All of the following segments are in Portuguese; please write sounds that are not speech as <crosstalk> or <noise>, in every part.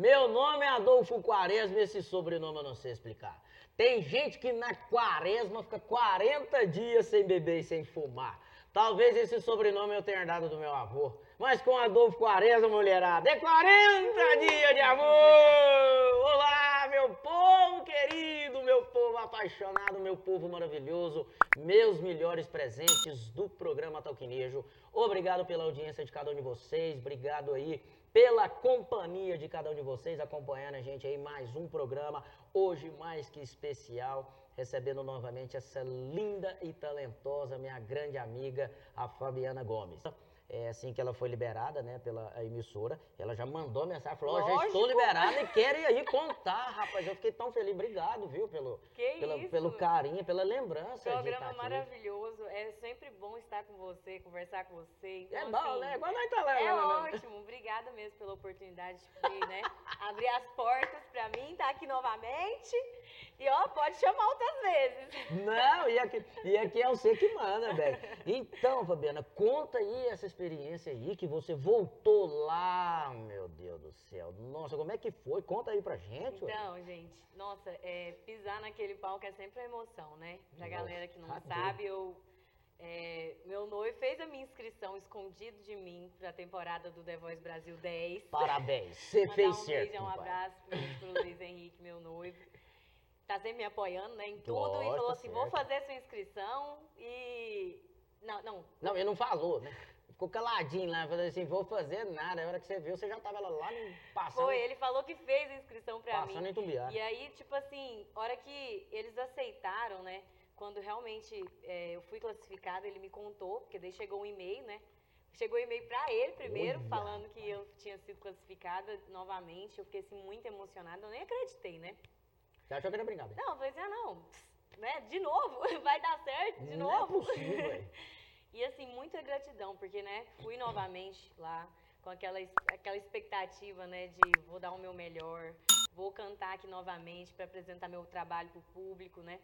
Meu nome é Adolfo Quaresma e esse sobrenome eu não sei explicar. Tem gente que na quaresma fica 40 dias sem beber e sem fumar. Talvez esse sobrenome eu tenha dado do meu avô. Mas com Adolfo Quaresma, mulherada, é 40 dias de amor! Olá, meu povo querido, meu povo apaixonado, meu povo maravilhoso, meus melhores presentes do programa Talquinejo. Obrigado pela audiência de cada um de vocês, obrigado aí pela companhia de cada um de vocês, acompanhando a gente aí mais um programa, hoje mais que especial, recebendo novamente essa linda e talentosa minha grande amiga, a Fabiana Gomes é, assim que ela foi liberada, né, pela emissora, ela já mandou mensagem, falou, já estou liberada e quero ir aí contar, rapaz. Eu fiquei tão feliz, obrigado, viu, pelo, pela, pelo carinho, pela lembrança. Programa maravilhoso, é sempre bom estar com você, conversar com você. Então, é bom, assim, né? Igual nós tá lá. É né? ótimo, obrigada mesmo pela oportunidade de né, <laughs> abrir as portas para mim, estar tá aqui novamente. E ó, pode chamar outras vezes. Não, e aqui, e aqui é você que manda, velho. Então, Fabiana, conta aí essa experiência aí que você voltou lá, meu Deus do céu. Nossa, como é que foi? Conta aí pra gente. Então, ué. gente, nossa, é, pisar naquele palco é sempre uma emoção, né? Pra nossa, galera que não tá sabe, eu é, meu noivo fez a minha inscrição escondido de mim para a temporada do The Voice Brasil 10. Parabéns, você fez um certo. Beijo, um abraço para o Luiz Henrique, meu noivo tá sempre me apoiando, né, em tudo, e falou assim, certo. vou fazer sua inscrição e... Não, não. Não, ele não falou, né? Ficou caladinho lá, falou assim, vou fazer nada. A hora que você viu, você já tava lá no passando. Foi, ele falou que fez a inscrição pra passando mim. Passando em Tumbiá. E aí, tipo assim, hora que eles aceitaram, né, quando realmente é, eu fui classificada, ele me contou, porque daí chegou um e-mail, né, Chegou um e-mail para ele primeiro, Olha, falando que eu tinha sido classificada novamente. Eu fiquei assim, muito emocionada, eu nem acreditei, né? Você achou que era brincadeira? Não, eu falei assim, ah, não, né, de novo, <laughs> vai dar certo, de não novo. É possível, <laughs> e assim, muita gratidão, porque, né, fui novamente lá com aquela, aquela expectativa, né, de vou dar o meu melhor, vou cantar aqui novamente para apresentar meu trabalho para o público, né?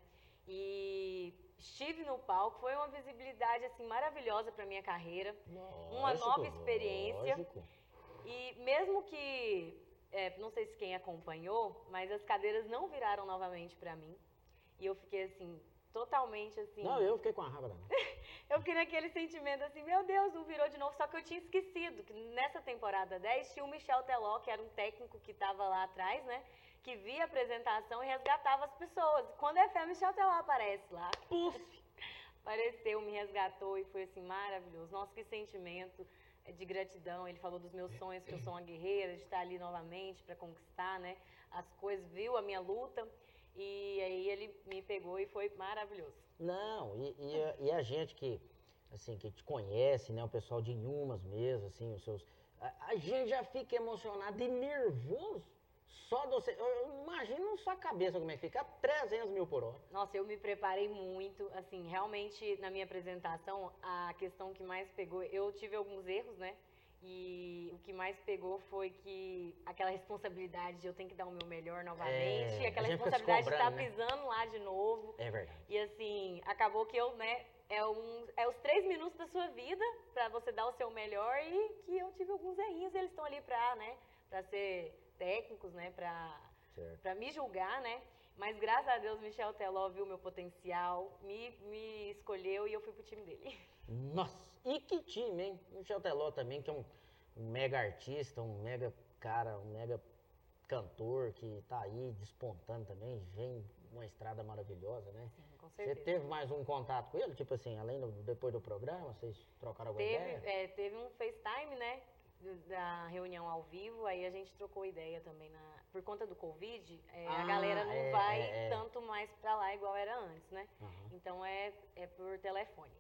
E estive no palco, foi uma visibilidade assim maravilhosa para minha carreira, lógico, uma nova experiência. Lógico. E mesmo que é, não sei se quem acompanhou, mas as cadeiras não viraram novamente para mim. E eu fiquei assim, totalmente assim. Não, eu fiquei com a raiva. <laughs> eu fiquei naquele sentimento assim, meu Deus, não virou de novo. Só que eu tinha esquecido que nessa temporada 10 tinha o Michel Teló, que era um técnico que estava lá atrás, né? Que via a apresentação e resgatava as pessoas. Quando é fé, o Michel Teló aparece lá. Puf! <laughs> Apareceu, me resgatou e foi assim, maravilhoso. Nossa, que sentimento de gratidão. Ele falou dos meus sonhos, que eu sou uma guerreira, de estar ali novamente para conquistar, né? As coisas, viu a minha luta. E aí ele me pegou e foi maravilhoso. Não, e, e, a, e a gente que, assim, que te conhece, né? O pessoal de Inhumas mesmo, assim, os seus... A, a gente já fica emocionado e nervoso só de você. Eu imagino sua cabeça como é que fica, 300 mil por hora. Nossa, eu me preparei muito. Assim, realmente, na minha apresentação, a questão que mais pegou, eu tive alguns erros, né? E o que mais pegou foi que aquela responsabilidade de eu tenho que dar o meu melhor novamente, é, aquela responsabilidade de estar tá né? pisando lá de novo. É verdade. E assim, acabou que eu, né, é, um, é os três minutos da sua vida para você dar o seu melhor e que eu tive alguns errinhos e eles estão ali para, né, para ser técnicos, né, para me julgar, né? Mas graças a Deus, Michel Teló viu meu potencial, me, me escolheu e eu fui pro time dele. Nossa, e que time, hein? Michel Teló também, que é um, um mega artista, um mega cara, um mega cantor que tá aí despontando também, vem uma estrada maravilhosa, né? Sim, com certeza. Você teve mais um contato com ele? Tipo assim, além do, depois do programa, vocês trocaram alguma teve, ideia? É, teve um FaceTime, né? Da reunião ao vivo, aí a gente trocou ideia também na. Por conta do Covid, é, ah, a galera não é, vai é, é, tanto mais para lá igual era antes, né? Uhum. Então é, é por telefone.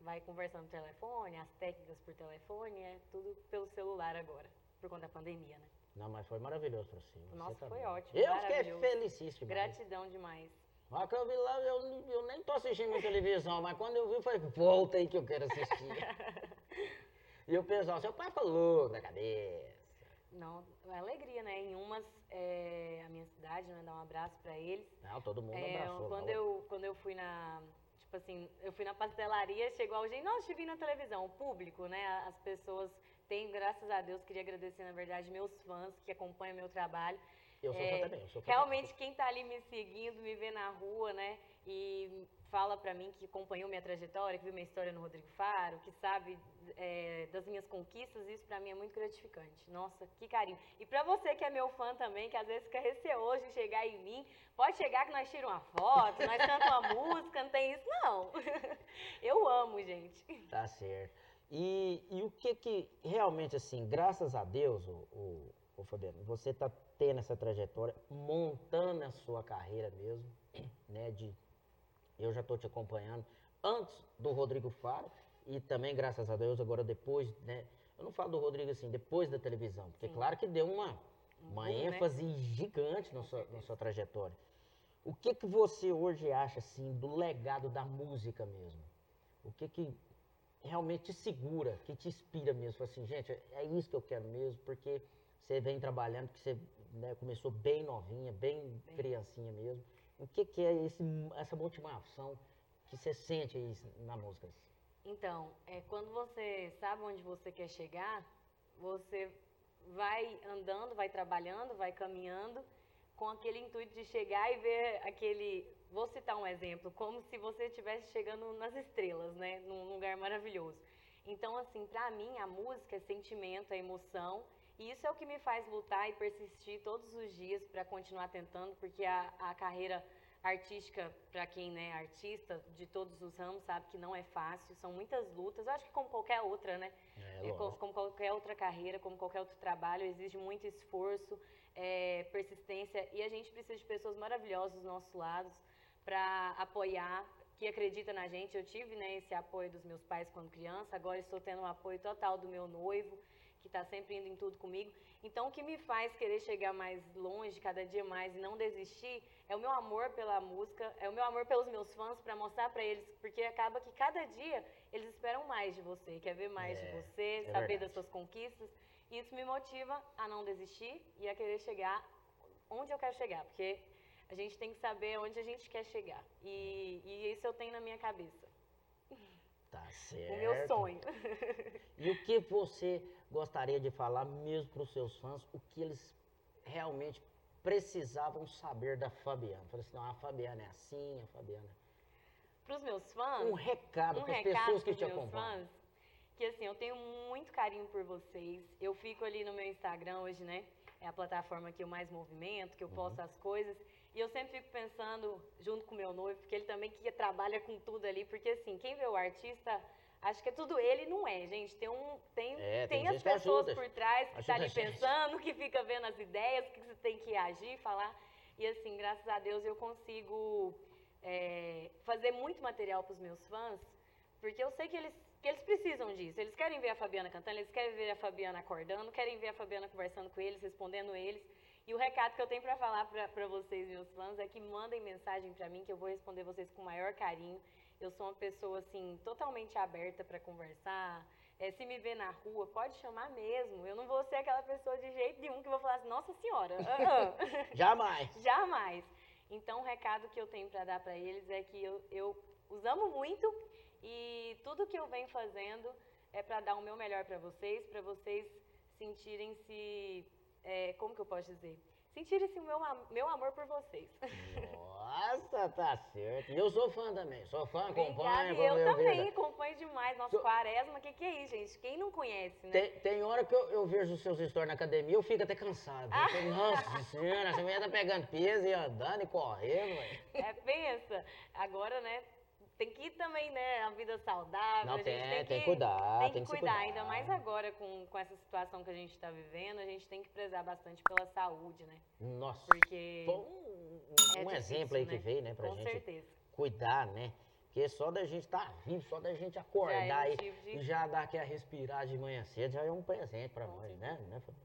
Vai conversando por telefone, as técnicas por telefone, é tudo pelo celular agora, por conta da pandemia, né? Não, mas foi maravilhoso para você. Nossa, tá foi bem. ótimo. Eu fiquei felicíssimo. Gratidão demais. Mas que eu vi lá, eu, eu nem tô assistindo televisão, mas quando eu vi, eu falei, volta aí que eu quero assistir. <laughs> E o pessoal, seu pai louco da cabeça. Não, é alegria, né? Em umas, é, a minha cidade, né? Dar um abraço pra eles. Não, todo mundo é, abraçou. Quando eu, quando eu fui na, tipo assim, eu fui na pastelaria, chegou alguém, te vi na televisão, o público, né? As pessoas tenho, graças a Deus, queria agradecer, na verdade, meus fãs que acompanham meu trabalho. Eu sou É, fã também, eu sou fã Realmente, também. quem tá ali me seguindo, me vê na rua, né? E fala pra mim que acompanhou minha trajetória, que viu minha história no Rodrigo Faro, que sabe é, das minhas conquistas, isso pra mim é muito gratificante. Nossa, que carinho. E pra você que é meu fã também, que às vezes fica receoso de chegar em mim, pode chegar que nós tiramos uma foto, nós cantamos uma <laughs> música, não tem isso não. <laughs> Eu amo, gente. Tá certo. E, e o que que realmente, assim, graças a Deus, o, o, o Fabiano, você tá tendo essa trajetória, montando a sua carreira mesmo, né? De, eu já tô te acompanhando antes do Rodrigo Faro e também, graças a Deus, agora depois, né? Eu não falo do Rodrigo assim, depois da televisão, porque Sim. claro que deu uma, uma né? ênfase gigante na sua, na sua trajetória. O que que você hoje acha, assim, do legado da música mesmo? O que que realmente te segura, que te inspira mesmo? Assim, gente, é isso que eu quero mesmo, porque você vem trabalhando, porque você né, começou bem novinha, bem, Bem. criancinha mesmo. O que que é esse, essa motivação que você sente aí na música? Então, é, quando você sabe onde você quer chegar, você vai andando, vai trabalhando, vai caminhando com aquele intuito de chegar e ver aquele. Vou citar um exemplo, como se você estivesse chegando nas estrelas, né? Num lugar maravilhoso. Então, assim, pra mim, a música é sentimento, é emoção. E isso é o que me faz lutar e persistir todos os dias para continuar tentando, porque a, a carreira artística, para quem né, é artista de todos os ramos, sabe que não é fácil, são muitas lutas. Eu acho que como qualquer outra, né? É, É, co- lógico. como qualquer outra carreira, como qualquer outro trabalho, exige muito esforço, é, persistência e a gente precisa de pessoas maravilhosas dos nossos lados para apoiar, que acredita na gente. Eu tive né, esse apoio dos meus pais quando criança, agora estou tendo um apoio total do meu noivo, que está sempre indo em tudo comigo. Então, o que me faz querer chegar mais longe, cada dia mais, e não desistir, é o meu amor pela música, é o meu amor pelos meus fãs, para mostrar para eles, porque acaba que cada dia eles esperam mais de você, quer ver mais É, de você, é saber verdade. das suas conquistas. E isso me motiva a não desistir e a querer chegar onde eu quero chegar, porque a gente tem que saber onde a gente quer chegar. E, e isso eu tenho na minha cabeça, certo. o meu sonho. E o que você gostaria de falar mesmo para os seus fãs, o que eles realmente precisavam saber da Fabiana? Falei assim, não, a Fabiana é assim, a Fabiana... Para os meus fãs, Um recado um para as pessoas que te acompanham. fãs, que assim, eu tenho muito carinho por vocês. Eu fico ali no meu Instagram hoje, né? É a plataforma que eu mais movimento, que eu Uhum. posto as coisas. E eu sempre fico pensando, junto com o meu noivo, porque ele também que trabalha com tudo ali, porque assim, quem vê o artista, acho que é tudo ele, não é, gente. Tem um. Tem, É, tem tem as pessoas ajuda. por trás que tá a ali pensando, que fica vendo as ideias, que você tem que agir, falar. E assim, graças a Deus eu consigo é, fazer muito material para os meus fãs, porque eu sei que eles, que eles precisam disso. Eles querem ver a Fabiana cantando, eles querem ver a Fabiana acordando, querem ver a Fabiana conversando com eles, respondendo eles. E o recado que eu tenho para falar para vocês, meus fãs, é que mandem mensagem para mim, que eu vou responder vocês com o maior carinho. Eu sou uma pessoa, assim, totalmente aberta para conversar. É, se me ver na rua, pode chamar mesmo. Eu não vou ser aquela pessoa de jeito nenhum que vou falar assim, nossa senhora, ah, ah." <laughs> <laughs> Jamais. Jamais. Então, o recado que eu tenho para dar para eles é que eu, eu os amo muito e tudo que eu venho fazendo é para dar o meu melhor para vocês, para vocês sentirem-se, é, como que eu posso dizer? Sentirem-se o meu, meu amor por vocês. Nossa, tá certo. E eu sou fã também. Sou fã, acompanho. E eu também vídeo. acompanho demais. Nossa, Tô- quaresma, o que, que é isso, gente? Quem não conhece, né? Tem, tem hora que eu, eu vejo os seus stories na academia, eu fico até cansado. <laughs> Falo, Nossa senhora, você mulher tá pegando peso e andando e correndo. É, pensa. Agora, né? Tem que ir também, né? A vida saudável. Não, a gente tem, tem, tem que, que cuidar, Tem que tem que cuidar, cuidar. ainda mais agora com, com essa situação que a gente está vivendo. A gente tem que prezar bastante pela saúde, né? Nossa. Porque. Um, é um exemplo aí que né? veio, né, pra Com gente certeza. cuidar, né? Porque só da gente estar vivo, só da gente acordar Já é aí motivo de- e já dar aquela respirada de manhã cedo, já é um presente Com nós, né? né Fabi-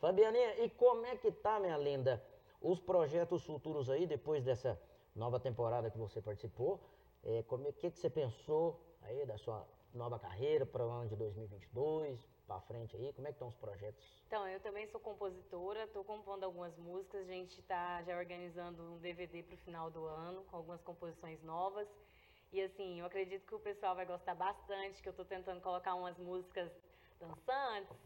Fabianinha, e como é que tá, minha linda, os projetos futuros aí, depois dessa nova temporada que você participou? É, como é que, que você pensou aí da sua nova carreira para o ano de 2022, pra frente aí? Como é que estão os projetos? Então, eu também sou compositora, estou compondo algumas músicas. A gente está já organizando um DVD para o final do ano, com algumas composições novas. E assim, eu acredito que o pessoal vai gostar bastante, que eu estou tentando colocar umas músicas dançantes,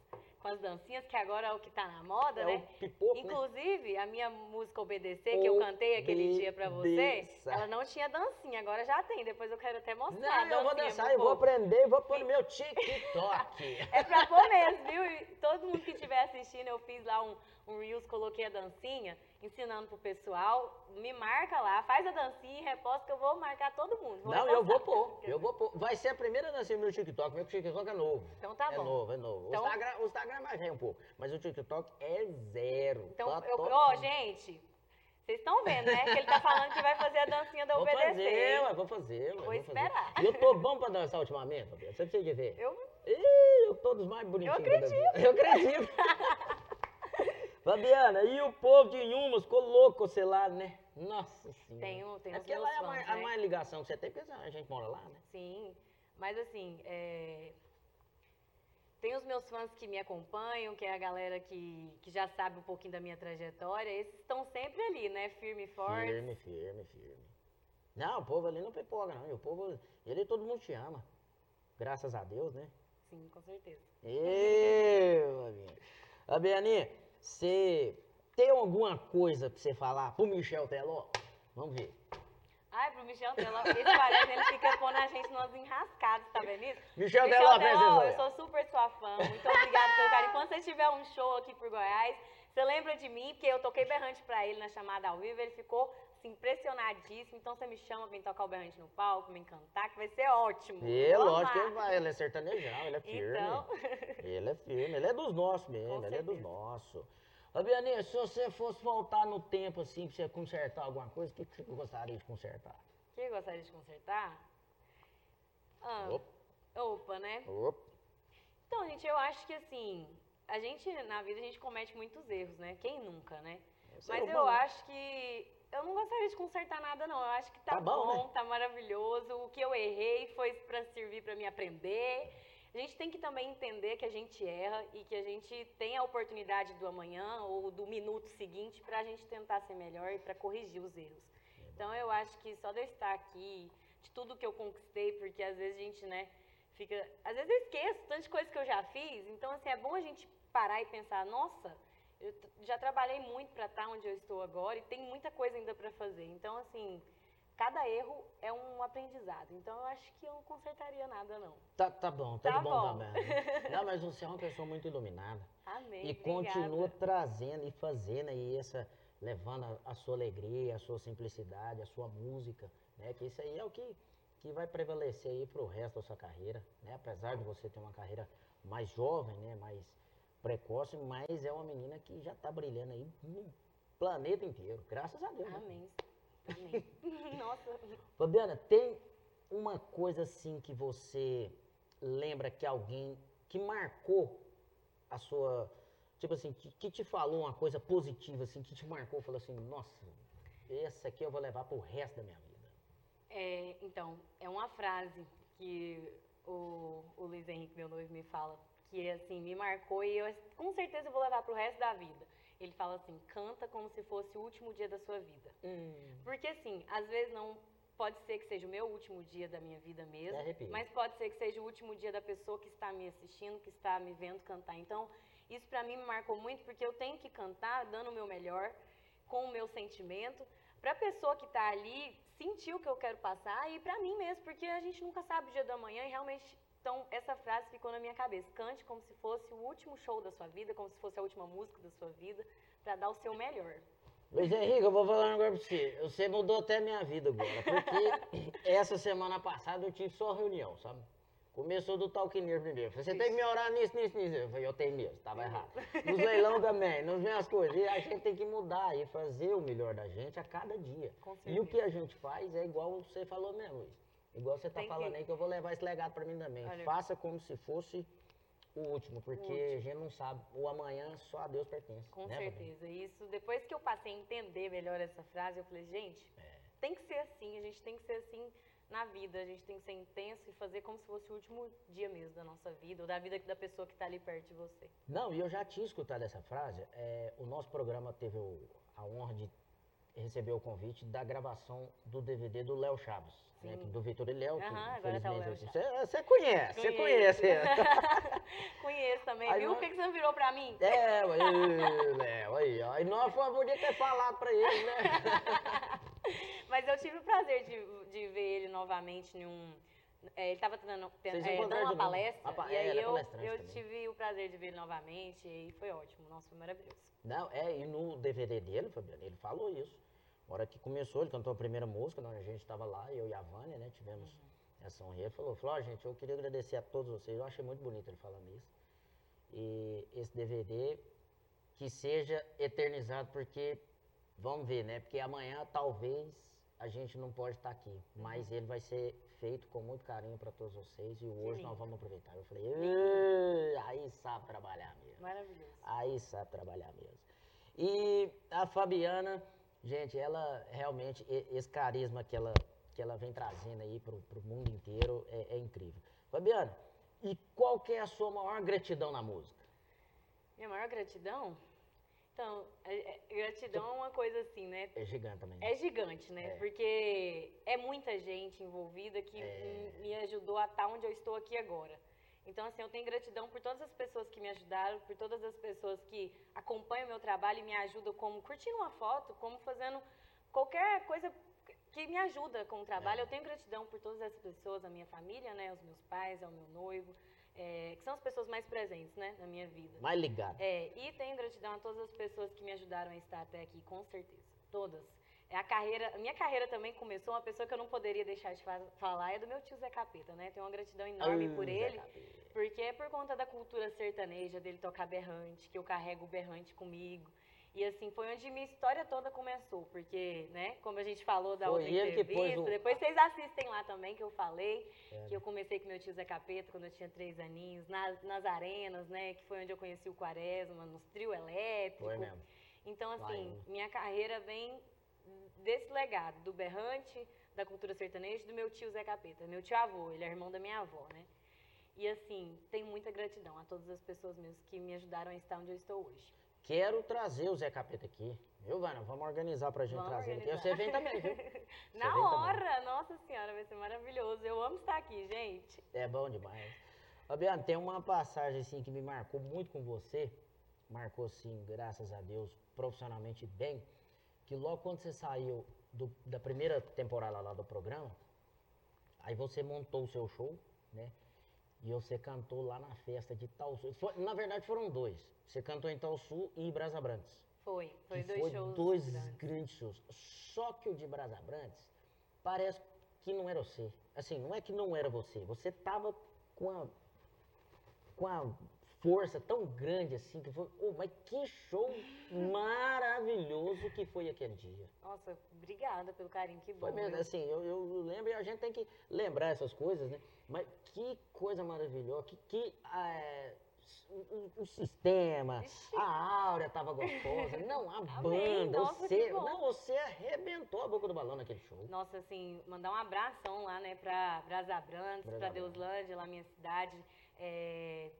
com as dancinhas, que agora é o que tá na moda, É né? o pipoco, né? Inclusive, a minha música Obedecer, que eu cantei aquele dia pra você, ela não tinha dancinha, agora já tem. Depois eu quero até mostrar. Não, eu vou dançar, eu vou aprender, eu vou pôr no meu TikTok. <laughs> É pra pôr mesmo, viu? E todo mundo que estiver assistindo, eu fiz lá um, um Reels, coloquei a dancinha, ensinando pro pessoal. Me marca lá, faz a dancinha e reposta que eu vou marcar todo mundo. Vou Não, eu vou pôr, eu vou pôr. Vai ser a primeira dancinha no meu TikTok, meu TikTok é novo. Então tá é bom. novo, é novo. Então- O, Instagram, o Instagram mais é um pouco, mas o TikTok é zero. Então, Tá eu, top. ó, gente, vocês estão vendo, né? Que ele tá falando que vai fazer a dancinha da Vou Obedecer. fazer, ué, vou fazer. ué, Vou fazer. esperar. E eu tô bom pra dançar ultimamente, Fabiana, você precisa de ver. Eu, Ih, eu tô dos mais bonitinhos. Eu dança. Eu acredito. <laughs> Fabiana, e o povo de Inhumas ficou louco com você lá, né? Nossa senhora. tenho, tenho É os porque meus lá é a mais, a né? mais ligação que você tem, porque a gente mora lá, né? Sim, mas assim, é, tem os meus fãs que me acompanham, que é a galera que, que já sabe um pouquinho da minha trajetória, esses estão sempre ali, né? Firme e forte. Firme, firme, firme. Não, o povo ali não pipoca, não. E o povo, ele todo mundo te ama. Graças a Deus, né? Sim, com certeza. Ê, Fabiana. Fabianinha, você tem alguma coisa pra você falar pro Michel Teló? Vamos ver. Ai, pro Michel Teló, esse parece, ele fica pondo a gente nos enrascados, tá vendo isso? Michel Teló, Teló, apresenta. eu sou super sua fã, muito obrigada pelo carinho. Quando você tiver um show aqui por Goiás, você lembra de mim, porque eu toquei berrante pra ele na chamada ao vivo, ele ficou assim, impressionadíssimo. Então você me chama pra mim tocar o berrante no palco, me encantar, que vai ser ótimo. É, lógico ele vai, ele é sertanejão, ele é firme. Então, Ele é firme, ele é dos nossos mesmo, Com ele é dos nossos. Fabianinha, se você fosse voltar no tempo assim, pra você consertar alguma coisa, o que, que você gostaria de consertar? o que eu gostaria de consertar? Ah, Opa. opa, né? Opa. Então, gente, eu acho que assim, a gente, na vida, a gente comete muitos erros, né? Quem nunca, né? Ser Mas eu humano. acho que eu não gostaria de consertar nada, não. Eu acho que tá, Tá bom, bom, né? tá maravilhoso. O que eu errei foi pra servir pra me aprender. A gente tem que também entender que a gente erra e que a gente tem a oportunidade do amanhã ou do minuto seguinte pra gente tentar ser melhor e pra corrigir os erros. Então eu acho que só de eu estar aqui, de tudo que eu conquistei, porque às vezes a gente, né, fica. Às vezes eu esqueço tantas coisas que eu já fiz. Então, assim, é bom a gente parar e pensar, nossa, eu já trabalhei muito para estar onde eu estou agora e tem muita coisa ainda para fazer. Então, assim, cada erro é um aprendizado. Então, eu acho que eu não consertaria nada, não. Tá, tá bom, tá, Tá bom, bom. também. <laughs> Não, mas você é uma pessoa muito iluminada. Amém. E obrigada. continua trazendo e fazendo aí essa, levando a, a sua alegria, a sua simplicidade, a sua música, né? Que isso aí é o que, que vai prevalecer aí pro resto da sua carreira, né? Apesar de você ter uma carreira mais jovem, né? Mais precoce, mas é uma menina que já tá brilhando aí no planeta inteiro, graças a Deus. né? Amém. Amém. <laughs> Nossa. Fabiana, tem uma coisa assim que você lembra que alguém que marcou a sua. Tipo assim, que, que te falou uma coisa positiva, assim, que te marcou, falou assim, nossa, essa aqui eu vou levar pro resto da minha vida. É, então, é uma frase que o, o Luiz Henrique, meu noivo, me fala, que assim, me marcou e eu com certeza vou levar pro resto da vida. Ele fala assim, canta como se fosse o último dia da sua vida. Porque assim, às vezes não pode ser que seja o meu último dia da minha vida mesmo, mas pode ser que seja o último dia da pessoa que está me assistindo, que está me vendo cantar. Então, isso pra mim me marcou muito porque eu tenho que cantar dando o meu melhor, com o meu sentimento, pra pessoa que tá ali sentir o que eu quero passar e pra mim mesmo, porque a gente nunca sabe o dia da manhã e realmente então essa frase ficou na minha cabeça. Cante como se fosse o último show da sua vida, como se fosse a última música da sua vida, pra dar o seu melhor. Luiz Henrique, eu vou falar um negócio pra você. Você mudou até a minha vida agora. Porque <laughs> essa semana passada eu tive só reunião, sabe? Começou do talquineiro primeiro. Você tem que me orar nisso, nisso, nisso. Eu falei, eu tenho mesmo, tava errado. Nos leilão também, nas minhas coisas. E a gente tem que mudar e fazer o melhor da gente a cada dia. E o que a gente faz é igual você falou mesmo, Luiz. Igual você tá Tem que- falando aí, que eu vou levar esse legado pra mim também. Olha. Faça como se fosse o último, porque último. a gente não sabe. O amanhã só a Deus pertence. Com né, certeza. Isso, depois que eu passei a entender melhor essa frase, eu falei, gente, É. tem que ser assim, a gente tem que ser assim na vida, a gente tem que ser intenso e fazer como se fosse o último dia mesmo da nossa vida, ou da vida da pessoa que está ali perto de você. Não, e eu já tinha escutado essa frase. é, o nosso programa teve o- a honra de recebeu o convite da gravação do DVD do Léo Chaves, né, do Vitor e Léo, que Aham, agora tá o Léo infelizmente você conhece, você conhece. <laughs> Conheço também, Aí viu? nós- Por que você não virou pra mim? É, ué, Léo, aí, ó. E nós podia ter falado pra ele, né? <laughs> Mas eu tive o prazer de, de ver ele novamente em um. É, ele estava dando, Vocês é, dando uma palestra. Pa- e é, aí eu, palestrante eu também. tive o prazer de ver ele novamente e foi ótimo. Nossa, foi maravilhoso. Não, é, e no DVD dele, Fabiano, ele falou isso. Na hora que começou, ele cantou a primeira música, a gente estava lá, eu e a Vânia, né, tivemos Uhum. essa honra. Ele falou, falou, ó, gente, eu queria agradecer a todos vocês, eu achei muito bonito ele falando isso. E esse DVD que seja eternizado, porque, vamos ver, né, porque amanhã talvez a gente não pode estar aqui, mas ele vai ser feito com muito carinho para todos vocês e hoje nós vamos aproveitar. Eu falei, "Ê, aí sabe trabalhar mesmo. Maravilhoso. Aí sabe trabalhar mesmo. E a Fabiana, gente, ela realmente, esse carisma que ela, que ela vem trazendo aí pro, pro mundo inteiro é, é incrível. Fabiana, e qual que é a sua maior gratidão na música? Minha maior gratidão? Então, é- é- gratidão é uma coisa assim, né? É gigante também. É gigante, né? É. Porque é muita gente envolvida que É. me ajudou a estar onde eu estou aqui agora. Então, assim, eu tenho gratidão por todas as pessoas que me ajudaram, por todas as pessoas que acompanham o meu trabalho e me ajudam, como curtindo uma foto, como fazendo qualquer coisa que me ajuda com o trabalho. É. Eu tenho gratidão por todas essas pessoas, a minha família, né? Os meus pais, ao meu noivo, é, que são as pessoas mais presentes, né? Na minha vida. Mais ligado. É, e tenho gratidão a todas as pessoas que me ajudaram a estar até aqui, com certeza. Todas. É a carreira, a minha carreira também começou, uma pessoa que eu não poderia deixar de fa- falar é do meu tio Zé Capeta, né? Tenho uma gratidão enorme Ah, por ele, porque é por conta da cultura sertaneja, dele tocar berrante, que eu carrego o berrante comigo. E assim, foi onde minha história toda começou, porque, né, como a gente falou da Foi outra entrevista, o- depois vocês assistem lá também, que eu falei, É. que eu comecei com meu tio Zé Capeta quando eu tinha três aninhos, nas, nas arenas, né, que foi onde eu conheci o Quaresma, nos trio elétrico. Foi mesmo. Então, assim, em- minha carreira vem desse legado, do berrante, da cultura sertaneja do meu tio Zé Capeta. Meu tio avô, ele é irmão da minha avó, né? E assim, tenho muita gratidão a todas as pessoas mesmo que me ajudaram a estar onde eu estou hoje. Quero trazer o Zé Capeta aqui. Viu, Vana? Vamos organizar pra gente Vamos trazer ele aqui. organizar. Você vem também, viu? <laughs> Na vem também. hora! Nossa senhora, vai ser maravilhoso. Eu amo estar aqui, gente. É bom demais. Fabiano, tem uma passagem assim que me marcou muito com você. Marcou assim, graças a Deus, profissionalmente bem. Que logo quando você saiu do- da primeira temporada lá do programa, aí você montou o seu show, né? E você cantou lá na festa de Sul. Foi- na verdade foram dois. Você cantou em Sul e Brasa Brantes. Foi, foi dois foi shows. dois grandes. grandes shows. Só que o de Brasa Brantes parece que não era você. Assim, não é que não era você. Você tava com a, com a força tão grande assim que foi. Oh, mas que show maravilhoso que foi aquele dia. Nossa, obrigada pelo carinho, que bom. Foi mesmo, assim, eu, eu lembro e a gente tem que lembrar essas coisas, né? Mas que coisa maravilhosa, que, que ah, o, o- o sistema, Ixi. a áurea tava gostosa. <laughs> Não, a Amém, banda, nossa, você, não, você arrebentou a boca do balão naquele show. Nossa, assim, mandar um abração lá, né, pra Brasa Brantes, Brasa pra Brantes. Deuslândia, lá minha cidade. É...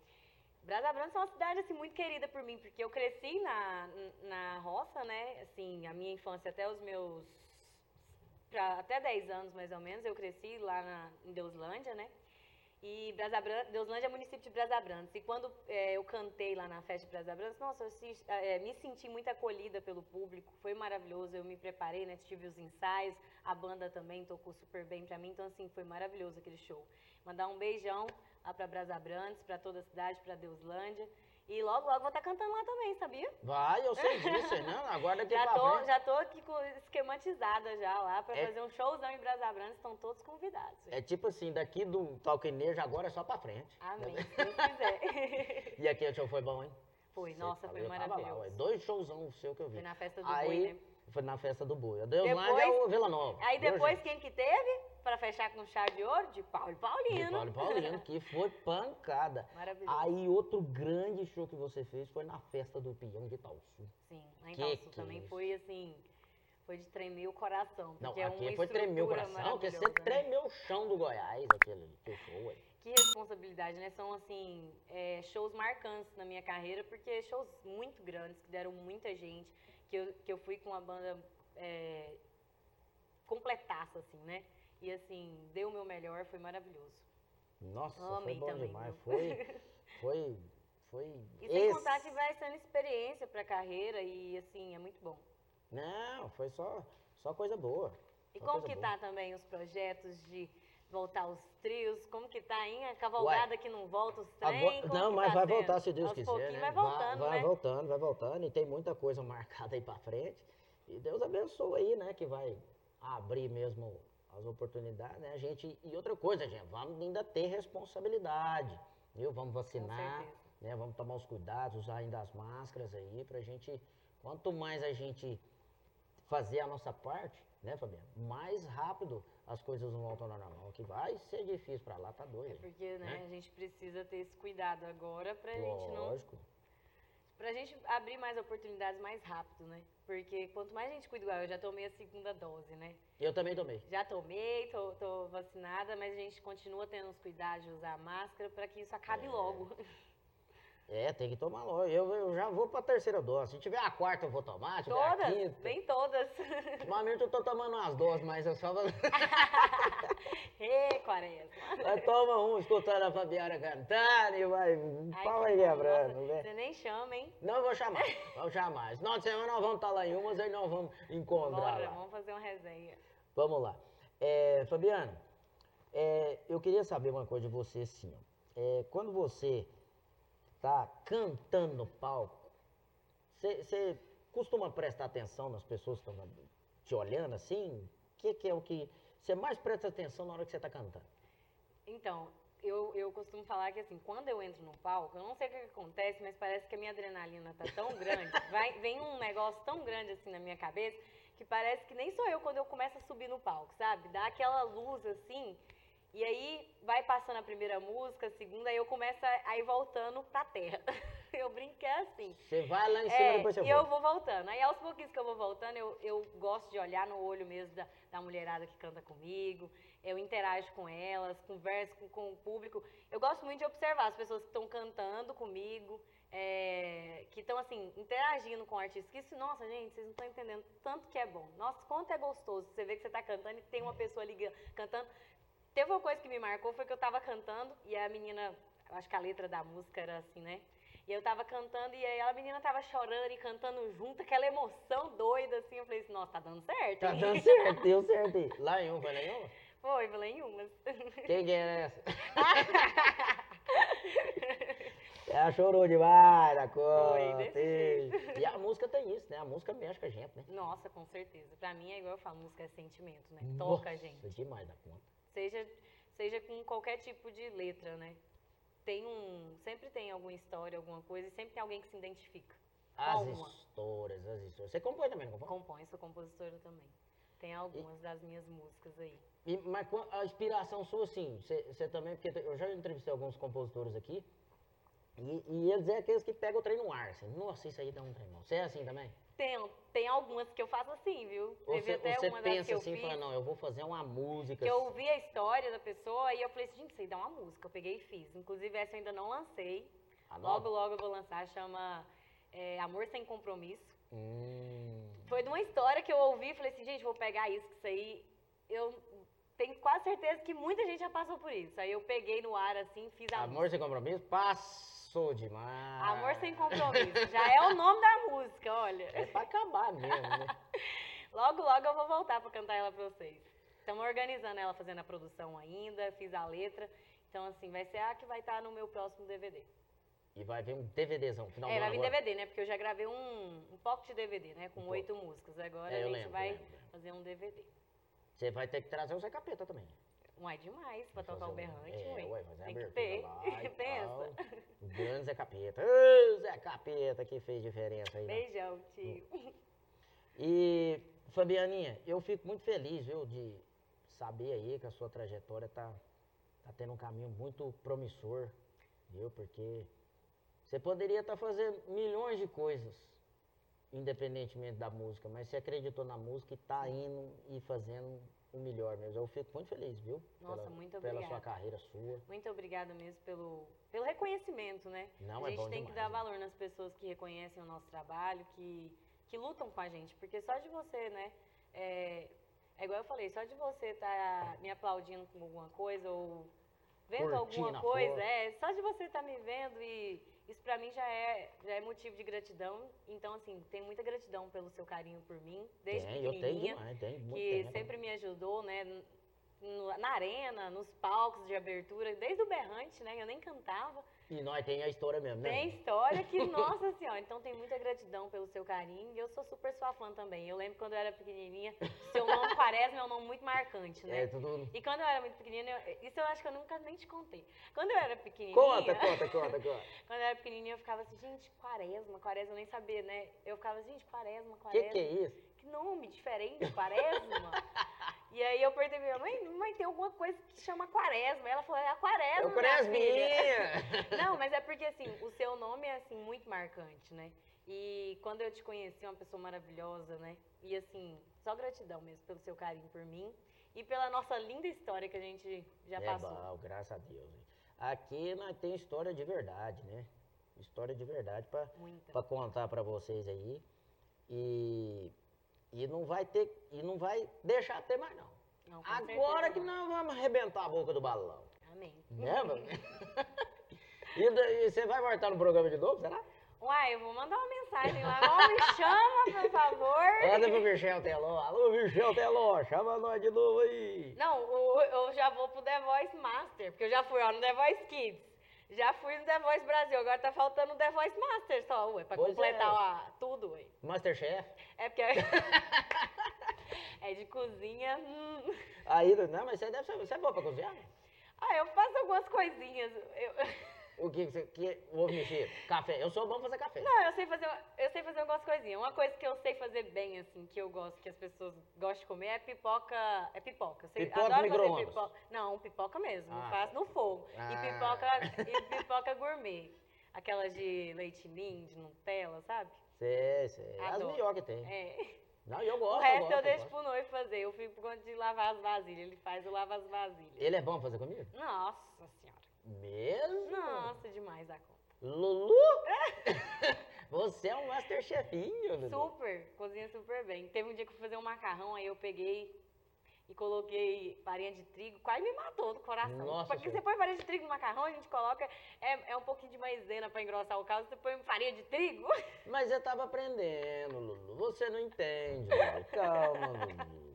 Brasa Brantes é uma cidade, assim, muito querida por mim, porque eu cresci na, na roça, né, assim, a minha infância até os meus... Pra, até 10 anos, mais ou menos, eu cresci lá na, em Deuslândia, né, e Brasa Brantes, Deuslândia é município de Brasa Brantes. E quando é, eu cantei lá na festa de Brasa Brantes, nossa, eu se- é, me senti muito acolhida pelo público. Foi maravilhoso. Eu me preparei, né? Tive os ensaios. A banda também tocou super bem pra mim. Então, assim, foi maravilhoso aquele show. Mandar um beijão lá pra Brasa Brantes, pra toda a cidade, pra Deuslândia. E logo, logo vou estar cantando lá também, sabia? Vai, eu sei <laughs> disso, não, agora daqui Já tô, frente. já tô aqui esquematizada já lá pra É- fazer um showzão em Brasa Brantes. Estão todos convidados. É tipo assim, daqui do Talquinejo agora é só pra frente. Amém, se Deus quiser. <laughs> E aquele show foi bom, hein? Foi, nossa, foi lá, maravilhoso. ué, dois showzão seu que eu vi. Foi na festa do Aí, boi, né? foi na festa do boi. A Deuslândia é Depois- o Vila Nova. Aí depois gente? quem que teve, pra fechar com chave de ouro? De Paulo e De Paulino. Paulo Paulino, que foi <laughs> pancada. Maravilhoso. Aí outro grande show que você fez foi na festa do Peão de Itaúsu. Sim, lá em Que Calçu que é também isso? foi assim, foi de tremer o coração. Não, porque é aqui uma foi tremer o coração, porque você né? tremeu o chão do Goiás, aquele, aquele show, ué. Que responsabilidade, né? São, assim, é, shows marcantes na minha carreira, porque shows muito grandes, que deram muita gente, que eu, que eu fui com uma banda é, completasse, assim, né? E assim, deu o meu melhor, foi maravilhoso. Nossa, Amei foi bom também, demais. viu? Foi, <laughs> foi, foi. E sem esse- contar que vai sendo experiência pra carreira e assim, é muito bom. Não, foi só, só coisa boa. E só como que boa. tá também os projetos de voltar aos trios? Como que tá, hein? A cavalgada que não volta os trem? Não, mas tá vai sendo? voltar se Deus Aos quiser. né? vai voltando, vai, né? voltando, vai voltando. E tem muita coisa marcada aí pra frente. E Deus abençoe aí, né? Que vai abrir mesmo as oportunidades, né? A gente. E outra coisa, gente, vamos ainda ter responsabilidade. Viu? Vamos vacinar, né? Vamos tomar os cuidados, usar ainda as máscaras aí, pra gente. Quanto mais a gente fazer a nossa parte, né, Fabiano? Mais rápido as coisas não voltam ao normal. Que vai ser difícil pra lá, tá doido. É porque, né, né? a gente precisa ter esse cuidado agora pra gente não Lógico. Pra gente abrir mais oportunidades mais rápido, né? Porque quanto mais a gente cuida, igual eu já tomei a segunda dose, né? Eu também tomei. Já tomei, tô, tô vacinada, mas a gente continua tendo os cuidados de usar máscara pra que isso acabe É. logo. É, tem que tomar logo. Eu, eu já vou pra terceira dose. Se tiver a quarta, eu vou tomar. Se tiver a Todas, quinta. bem todas. Ultimamente eu tô tomando umas doses, mas eu só vou... <laughs> Ê, quaresma. Vai, toma um, escutando a Fabiana cantando e vai. Ai, pau vai quebrando, né? Você nem chama, hein? Não, eu vou chamar. <laughs> Vou chamar. Final de semana nós vamos estar lá em umas, aí nós vamos encontrar Bora, lá. vamos fazer uma resenha. Vamos lá. É, Fabiana, é, eu queria saber uma coisa de você ó. É, quando você tá cantando no palco, você costuma prestar atenção nas pessoas que estão te olhando assim? O que, que é o que você mais presta atenção na hora que você tá cantando? Então, eu, eu costumo falar que assim, quando eu entro no palco, eu não sei o que, que acontece, mas parece que a minha adrenalina tá tão grande, <laughs> vai, vem um negócio tão grande assim na minha cabeça, que parece que nem sou eu quando eu começo a subir no palco, sabe? Dá aquela luz assim, e aí vai passando a primeira música, a segunda, aí eu começo a, ir voltando pra terra. <laughs> Eu brinco que é assim. Você vai lá em cima É, depois você e eu volta. vou voltando. Aí aos pouquinhos que eu vou voltando, eu, eu gosto de olhar no olho mesmo da, da mulherada que canta comigo. Eu interajo com elas, converso com, com o público. Eu gosto muito de observar as pessoas que estão cantando comigo, é, que estão assim, interagindo com o artista. Que isso, nossa, gente, vocês não estão entendendo tanto que é bom. Nossa, quanto é gostoso. Você vê que você está cantando e tem uma pessoa ali ga- cantando. Teve uma coisa que me marcou, foi que eu tava cantando e a menina, eu acho que a letra da música era assim, né? E eu tava cantando e aí a menina tava chorando e cantando junto, aquela emoção doida, assim. Eu falei assim, nossa, tá dando certo. Tá dando certo, deu <laughs> certo. Lá em um, foi lá em uma? Foi, falei em umas. Quem que era essa? <laughs> Ela chorou demais da jeito. E a música tem isso, né? A música mexe com a gente, né? Nossa, com certeza. Pra mim é igual eu falo, música é sentimento, né? Toca a Nossa, gente. demais da conta. Seja, seja com qualquer tipo de letra, né? Tem um. Sempre tem alguma história, alguma coisa, e sempre tem alguém que se identifica. As Alguma. histórias, as histórias. Você compõe também, não compõe? Compõe, sou compositora também. Tem algumas das minhas músicas aí. E, mas a inspiração sua, assim, você também, porque eu já entrevistei alguns compositores aqui, e, e eles é aqueles que pegam o trem no ar, assim, nossa, isso aí dá um trem. Você é assim também? Tem, tem algumas que eu faço assim, viu? Ou Teve você, até você uma que pensa eu assim, e fiz. fala, não, eu vou fazer uma música. Que eu assim. ouvi a história da pessoa e eu falei assim, gente, aí dá uma música. Eu peguei e fiz. Inclusive, essa eu ainda não lancei. Ah, não? Logo, logo eu vou lançar. Chama é, Amor Sem Compromisso. Hum, Foi de uma história que eu ouvi e falei assim, gente, vou pegar isso, que isso aí. Eu tenho quase certeza que muita gente já passou por isso. Aí eu peguei no ar assim, fiz a amor sem compromisso? Passou demais. Amor Sem Compromisso. Já é o nome da música, olha. É pra acabar mesmo, né? <laughs> Logo, logo eu vou voltar pra cantar ela pra vocês. Estamos organizando ela, fazendo a produção ainda, fiz a letra. Então, assim, vai ser a que vai estar no meu próximo DVD. E vai vir um DVDzão, final é, vai vir agora. DVD, né? Porque eu já gravei um, um pocket de DVD, né? Com Um oito músicas. Agora É, a gente lembro, vai lembro. fazer um DVD. Você vai ter que trazer o Zé Capeta também. Uai, demais pra tocar o um- berrante, é, ué. ué, fazer a Tem que ter. lá <laughs> e Pensa. tal. O grande Zé Capeta. Ô, Zé Capeta que fez diferença aí. né? Beijão, tio. E, Fabianinha, eu fico muito feliz, viu, de saber aí que a sua trajetória tá, tá tendo um caminho muito promissor, viu? Porque você poderia estar fazendo milhões de coisas, independentemente da música, mas você acreditou na música e tá indo e fazendo o melhor mesmo. Eu fico muito feliz, viu? Nossa, pela, muito Pela sua obrigada. carreira sua. Muito obrigada mesmo pelo, pelo reconhecimento, né? Não, a é gente bom tem que demais, dar né? valor nas pessoas que reconhecem o nosso trabalho, que, que que lutam com a gente. Porque só de você, né? É, é igual eu falei, só de você estar tá me aplaudindo com alguma coisa ou vendo Curtindo alguma coisa, é, só de você estar me vendo e isso pra mim já é, já é motivo de gratidão. Então, assim, tenho muita gratidão pelo seu carinho por mim, desde Tem, eu tenho pequenininha demais, muito que tempo. sempre me ajudou, né? No- na arena, nos palcos de abertura, desde o berrante, né? Eu nem cantava. E nós tem a história mesmo, né? Tem história que, <laughs> nossa senhora, então tem muita gratidão pelo seu carinho. E eu sou super sua fã também. Eu lembro quando eu era pequenininha, seu nome <laughs> Quaresma é um nome muito marcante, né? É, tudo... E quando eu era muito pequenininha, eu- isso eu acho que eu nunca nem te contei. Quando eu era pequenininha, Conta, conta, conta, conta. <laughs> quando eu era pequenininha, eu ficava assim, gente, Quaresma, Quaresma, eu nem sabia, né? Eu ficava, gente, Quaresma, O que, Quaresma. que é isso? Que nome diferente, quaresma. E aí eu perguntei pra minha mãe, mãe, tem alguma coisa que chama quaresma. Ela falou, é a quaresma, Eu minha filha. Cresminha! <laughs> Não, mas é porque assim, o seu nome é assim, muito marcante, né? E quando eu te conheci, uma pessoa maravilhosa, né? E assim, só gratidão mesmo pelo seu carinho por mim e pela nossa linda história que a gente já é passou. bom, graças a Deus. hein? Aqui nós tem história de verdade, né? História de verdade pra contar pra vocês aí. E, e não vai ter, e não vai deixar ter mais não. Não, Agora certeza que não. nós vamos arrebentar a boca do balão. Amém. Né, <laughs> e, daí, você vai voltar no programa de novo, será? Uai, eu vou mandar uma mensagem lá. Ó, me chama, por favor. <laughs> Manda pro Michel Teló. Alô, Michel Teló, chama nós de novo aí. Não, o- eu já vou pro The Voice Master, porque eu já fui ó, no The Voice Kids. Já fui no The Voice Brasil, agora tá faltando o The Voice Master só, ué, pra Pois completar é. a- tudo, ué. Masterchef. É porque <laughs> é de cozinha. hum. Aí, não, mas você deve ser, você é boa pra cozinhar? Ah, eu faço algumas coisinhas. Eu- O que você, que, ovo mexido? Café. Eu sou bom fazer café. Não, eu sei fazer, eu sei fazer algumas coisinhas. Uma coisa que eu sei fazer bem, assim, que eu gosto, que as pessoas gostam de comer, é pipoca. É pipoca. Eu sei- Pipoca adoro fazer pipoca. Não, pipoca mesmo. Ah, faço no fogo. Ah. E pipoca, e pipoca gourmet. Aquelas de leite ninho, de Nutella, sabe? Sei, sei. As melhores que tem. É. Não, eu O gosto. resto gosto, eu deixo pro noivo fazer. Eu fico conta de lavar as vasilhas. Ele faz, eu lavo as vasilhas. Ele é bom fazer comida? Nossa senhora. Mesmo? Nossa, demais a conta. Lulu? <laughs> Você é um masterchefinho, Lulu. Super, cozinha super bem. Teve um dia que eu fui fazer um macarrão, aí eu peguei e coloquei farinha de trigo, quase me matou do coração. Nossa Porque você põe farinha de trigo no macarrão, a gente coloca, é, é um pouquinho de maisena pra engrossar o caldo, você põe farinha de trigo. <laughs> Mas eu tava aprendendo, Lulu. Você não entende, Lulu. Calma, Lulu.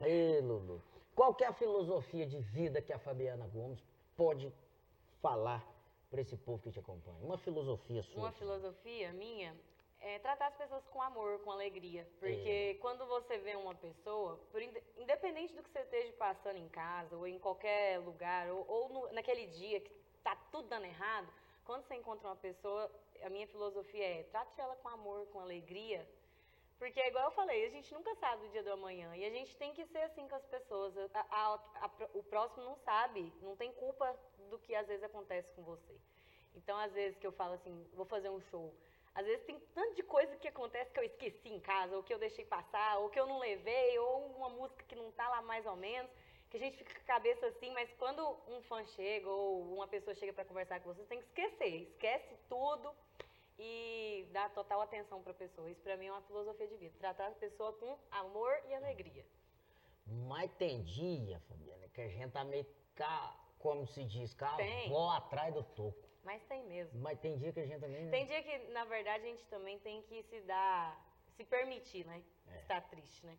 <laughs> Ei, Lulu. Qual que é a filosofia de vida que a Fabiana Gomes pode falar pra esse povo que te acompanha? Uma filosofia sua. Uma filosofia minha é tratar as pessoas com amor, com alegria. Porque quando você vê uma pessoa, por inde- independente do que você esteja passando em casa ou em qualquer lugar, ou, ou no- naquele dia que tá tudo dando errado, quando você encontra uma pessoa, a minha filosofia é trate ela com amor, com alegria. Porque, igual eu falei, a gente nunca sabe o dia do amanhã. E a gente tem que ser assim com as pessoas. A- a- a- o próximo não sabe, não tem culpa do que às vezes acontece com você. Então, às vezes que eu falo assim, vou fazer um show. Às vezes tem tanto de coisa que acontece que eu esqueci em casa, ou que eu deixei passar, ou que eu não levei, ou uma música que não tá lá mais ou menos, que a gente fica com a cabeça assim, mas quando um fã chega ou uma pessoa chega para conversar com você, você tem que esquecer. Esquece tudo e dá total atenção para a pessoa. Isso para mim é uma filosofia de vida. Tratar a pessoa com amor e alegria. Mas tem dia, Fabiana, que a gente tá meio, ca... como se diz, com a Tem. avó atrás do toco. Mas tem mesmo. Mas tem dia que a gente também... Tem dia que, na verdade, a gente também tem que se dar, se permitir, né? É. Estar triste, né?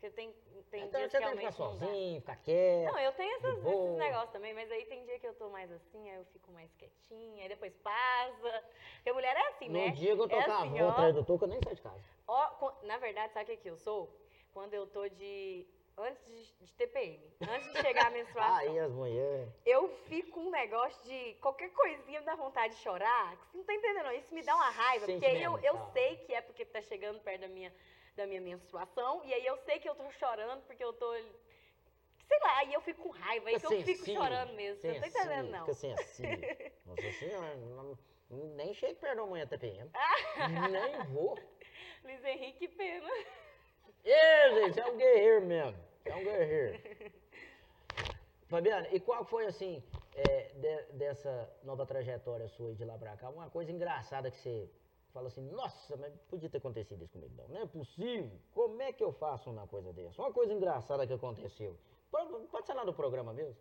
Porque tem, tem então dias você que ficar realmente dá. sozinho, ficar quieto. Não, eu tenho essas- esses negócios também, mas aí tem dia que eu tô mais assim, aí eu fico mais quietinha, aí depois passa. Porque mulher é assim, No né? dia que eu tô é com a avó atrás do toco, eu nem saio de casa. Ó, na verdade, sabe o que, que eu sou? Quando eu tô de. Antes de, de TPM, antes de chegar a <laughs> menstruação, Aí as mulheres... eu fico com um negócio de qualquer coisinha me dá vontade de chorar. que Você não tá entendendo, não. Isso me dá uma raiva. Porque aí eu, eu sei que é porque tá chegando perto da minha, da minha menstruação. E aí eu sei que eu tô chorando porque eu tô. Sei lá, aí eu fico com raiva. Aí eu fico sensível, chorando mesmo. Você não tá entendendo, sensível, não. Fica sensível. <laughs> Nossa senhora, não- nem chego perto da manhã TPM. <laughs> nem vou. Luiz Henrique, que pena. Ê, gente, é um guerreiro mesmo. É um guerreiro. Fabiana, e qual foi, assim, é, de- dessa nova trajetória sua de lá pra cá? Uma coisa engraçada que você fala assim, nossa, mas podia ter acontecido isso comigo. Não, não é possível. Como é que eu faço uma coisa dessa? Uma coisa engraçada que aconteceu. Pode, pode ser lá no programa mesmo?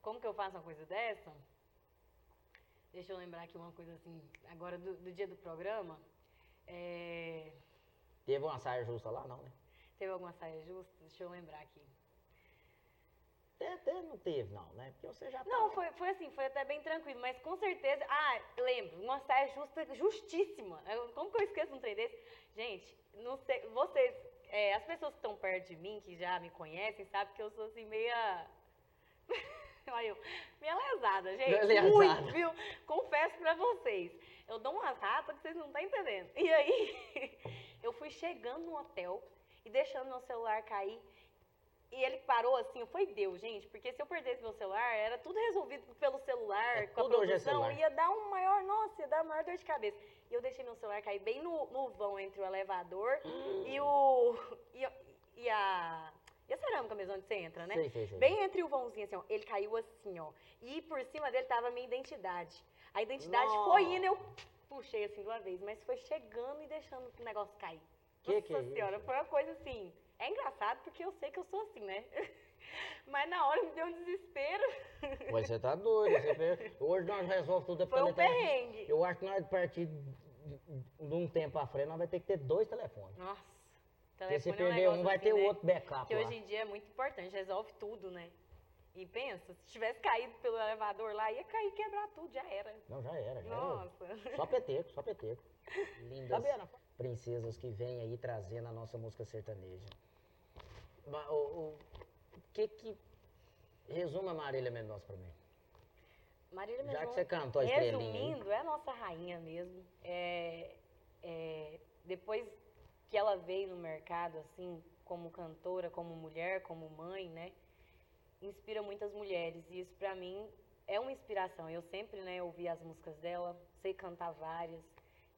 Como que eu faço uma coisa dessa? Deixa eu lembrar aqui uma coisa assim, agora do, do dia do programa. É, Teve uma saia justa lá, não, né? Teve alguma saia justa? Deixa eu lembrar aqui. Até, até não teve, não, né? Porque você já Não, tava- foi, foi assim, foi até bem tranquilo, mas com certeza. Ah, lembro, uma saia justa, justíssima. Eu- Como que eu esqueço um trem desse? Gente, não sei, vocês, é, as pessoas que estão perto de mim, que já me conhecem, sabem que eu sou assim, meia. <laughs> Olha eu, meia lesada, gente. Lesada. Muito, viu? Confesso pra vocês. Eu dou umas ratas que vocês não estão entendendo. E aí, <laughs> eu fui chegando no hotel e deixando meu celular cair. E ele parou assim, foi Deus, gente, porque se eu perdesse meu celular, era tudo resolvido pelo celular, É, com a é produção, celular. ia dar um maior, nossa, ia dar uma maior dor de cabeça. E eu deixei meu celular cair bem no, no vão entre o elevador e o. E, a- e a. E a cerâmica mesmo onde você entra, né? Sei, sei, sei. Bem entre o vãozinho, assim, ó. Ele caiu assim, ó. E por cima dele tava a minha identidade. A identidade Nossa. foi indo, eu puxei assim de uma vez, mas foi chegando e deixando o negócio cair. Que Nossa que é senhora, isso? foi uma coisa assim. É engraçado porque eu sei que eu sou assim, né? <laughs> Mas na hora me deu um desespero. <laughs> Mas você tá doido. Você vê- Hoje nós resolvemos tudo Foi um perrengue. Eu acho que nós, partir de um tempo à frente, nós vamos ter que ter dois telefones. Nossa. Porque se telefone é um perder um, vai assim, ter o né? outro backup Que lá. hoje em dia é muito importante, resolve tudo, né? E pensa, se tivesse caído pelo elevador lá, ia cair, quebrar tudo, já era. Não, já era, já era. Nossa. Só peteco, só peteco. <laughs> Lindas princesas que vêm aí trazendo a nossa música sertaneja. O, o que que... Resuma a Marília Mendonça pra mim. Marília Já que Mendonça, você cantou a estrelinha. Resumindo, é a nossa rainha mesmo. É, é, depois que ela veio no mercado, assim, como cantora, como mulher, como mãe, né? Inspira muitas mulheres. E isso pra mim é uma inspiração. Eu sempre, né, ouvi as músicas dela, sei cantar várias.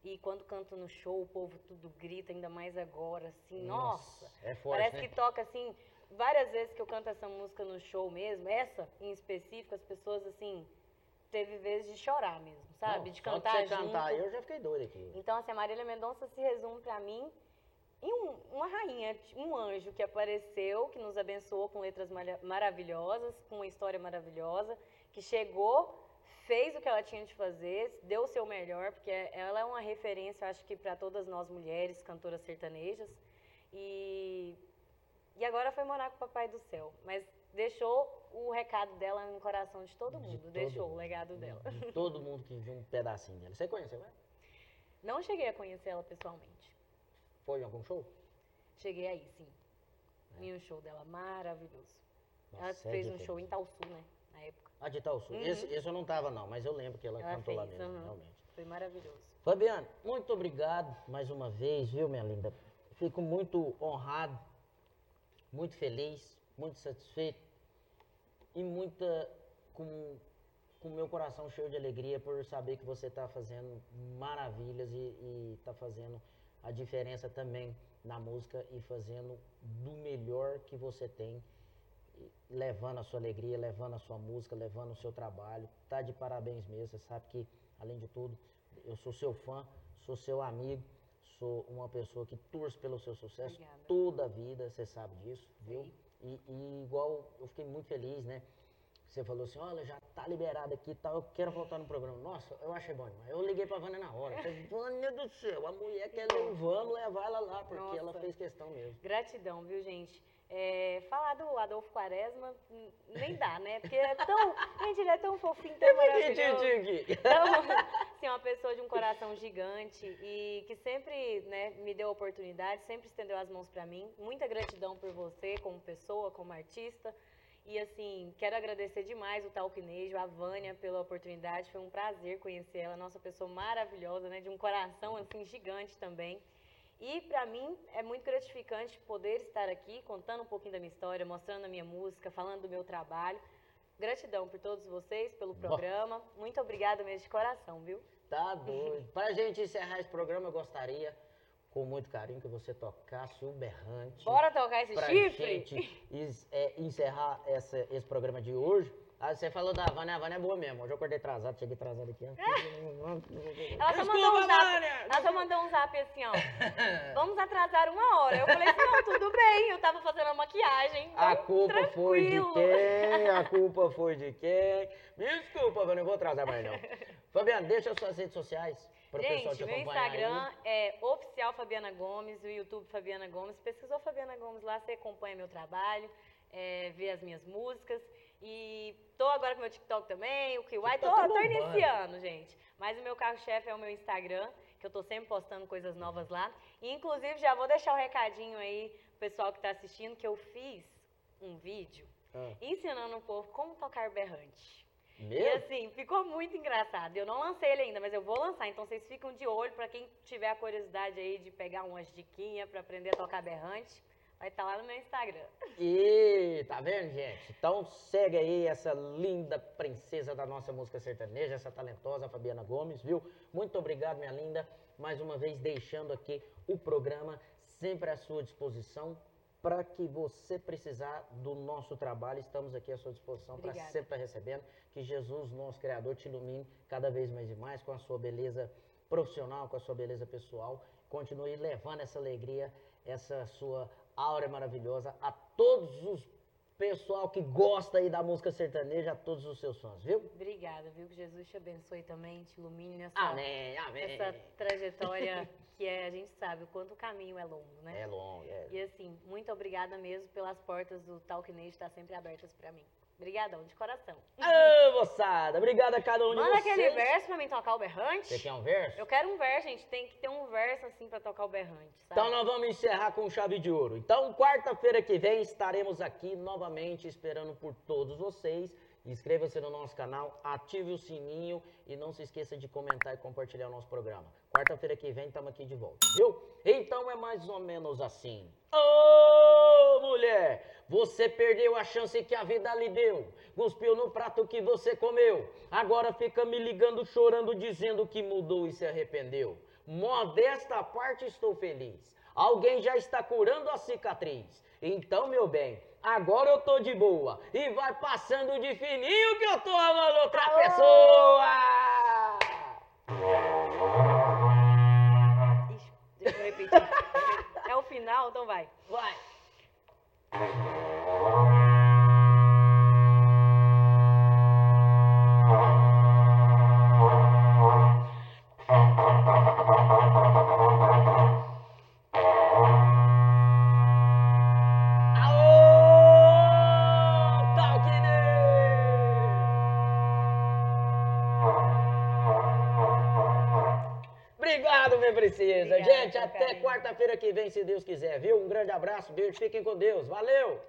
E quando canto no show, o povo tudo grita, ainda mais agora, assim, nossa. É forte, Parece né? que toca assim, várias vezes que eu canto essa música no show mesmo, essa em específico, as pessoas assim, teve vezes de chorar mesmo, sabe? Não, de só cantar de você junto. cantar, eu já fiquei doido aqui. Então, assim, a Marília Mendonça se resume pra mim em um- uma rainha, um anjo que apareceu, que nos abençoou com letras maravilhosas, com uma história maravilhosa, que chegou, fez o que ela tinha de fazer, deu o seu melhor, porque ela é uma referência, acho que para todas nós mulheres, cantoras sertanejas. E, e agora foi morar com o Papai do Céu, mas deixou o recado dela no coração de todo De mundo, todo deixou mundo. o legado dela. De todo mundo que viu um pedacinho dela. Você conheceu ela? Não cheguei a conhecer ela pessoalmente. Foi em algum show? Cheguei aí, sim. Em um show dela maravilhoso. Nossa, ela é fez um diferente. show em Talsu, né? Época. Ah, de Sul. Uhum. Esse, esse eu não tava, não, mas eu lembro que ela, Ela cantou lá fez, mesmo, aham. realmente. Foi maravilhoso. Fabiano, muito obrigado mais uma vez, viu, minha linda? Fico muito honrado, muito feliz, muito satisfeito e muita com com meu coração cheio de alegria por saber que você está fazendo maravilhas e está fazendo a diferença também na música e fazendo do melhor que você tem, levando a sua alegria, levando a sua música, levando o seu trabalho. Tá de parabéns mesmo, você sabe que, além de tudo, eu sou seu fã, sou seu amigo, sou uma pessoa que torce pelo seu sucesso Obrigada. toda a vida, você sabe disso, viu? E, e igual eu fiquei muito feliz, né? Você falou assim, olha, já tá liberado aqui e tal, eu quero voltar no programa. Nossa, eu achei bom demais. Eu liguei pra Vânia na hora. Falei, Vânia do céu, a mulher quer vamos levar ela lá, porque ela Nossa. fez questão mesmo. Gratidão, viu, gente? É, falar do Adolfo Quaresma nem dá, né? Porque é tão. Gente, ele é tão fofinho, tão maravilhoso. Então, <laughs> assim, uma pessoa de um coração gigante e que sempre né, me deu oportunidade, sempre estendeu as mãos pra mim. Muita gratidão por você como pessoa, como artista. E assim, quero agradecer demais o Talquinejo, a Vânia pela oportunidade. Foi um prazer conhecer ela, nossa pessoa maravilhosa, né? De um coração assim gigante também. E pra mim é muito gratificante poder estar aqui contando um pouquinho da minha história, mostrando a minha música, falando do meu trabalho. Gratidão por todos vocês, pelo Bom. programa. Muito obrigada mesmo de coração, viu? Tá doido. Pra gente encerrar esse programa, eu gostaria, com muito carinho, que você tocasse o berrante. Bora tocar esse pra chifre? gente é, encerrar essa- esse programa de hoje Ah, você falou da Vânia, a Vânia é boa mesmo. Hoje eu acordei atrasado, cheguei atrasado aqui. Ela só, mandou um zap, ela só mandou um zap assim, ó. <laughs> Vamos atrasar uma hora. Eu falei assim, não, tudo bem. Eu tava fazendo a maquiagem. A culpa foi de tranquilo. quem? A <laughs> culpa foi de quem? Me desculpa, Vânia, eu não vou atrasar mais não. Fabiana, deixa suas redes sociais para o pessoal te Gente, meu Instagram aí. é oficial Fabiana Gomes, o YouTube Fabiana Gomes. Pesquisou Fabiana Gomes lá, você acompanha meu trabalho, é, vê as minhas músicas. E tô agora com meu TikTok também, o Kiwai. Tô, tá tô iniciando, gente. Mas o meu carro-chefe é o meu Instagram, que eu tô sempre postando coisas novas lá. E, inclusive, já vou deixar o recadinho aí pro pessoal que tá assistindo, que eu fiz um vídeo Ah, ensinando o povo como tocar berrante. E Mesmo? assim, ficou muito engraçado. Eu não lancei ele ainda, mas eu vou lançar. Então vocês ficam de olho pra quem tiver a curiosidade aí de pegar umas diquinhas pra aprender a tocar berrante. Vai estar lá no meu Instagram. E tá vendo, gente? Então segue aí essa linda princesa da nossa música sertaneja, essa talentosa Fabiana Gomes, viu? Muito obrigado, minha linda. Mais uma vez deixando aqui o programa sempre à sua disposição. Para que você precisar do nosso trabalho, estamos aqui à sua disposição para sempre estar recebendo. Que Jesus, nosso Criador, te ilumine cada vez mais e mais com a sua beleza profissional, com a sua beleza pessoal. Continue levando essa alegria, essa sua aura maravilhosa a todos os pessoal que gosta aí da música sertaneja, a todos os seus fãs, viu? Obrigada, viu? Que Jesus te abençoe também, te ilumine nessa, Amém, amém. nessa trajetória que é, a gente sabe o quanto o caminho é longo, né? É longo, é. E assim, muito obrigada mesmo pelas portas do Talk Nation estar sempre abertas pra mim. Obrigadão, de coração. Ô, moçada, obrigado a cada um de Manda vocês. aquele verso pra mim tocar o berrante. Você quer um verso? Eu quero um verso, gente. Tem que ter um verso assim pra tocar o berrante, sabe? Então nós vamos encerrar com chave de ouro. Então, quarta-feira que vem estaremos aqui novamente esperando por todos vocês. Inscreva-se no nosso canal, ative o sininho e não se esqueça de comentar e compartilhar o nosso programa. Quarta-feira que vem estamos aqui de volta, viu? Então é mais ou menos assim. Ô, mulher, você perdeu a chance que a vida lhe deu. Cuspiu no prato que você comeu. Agora fica me ligando, chorando, dizendo que mudou e se arrependeu. Modesta parte estou feliz. Alguém já está curando a cicatriz. Então, meu bem, agora eu tô de boa. E vai passando de fininho que eu tô amando outra Alô! pessoa! Ixi, deixa eu repetir. É o final, então vai. Vai! Thank you. Princesa. Obrigada, Gente, até quarta-feira que vem, se Deus quiser, viu? Um grande abraço, beijo, fiquem com Deus. Valeu!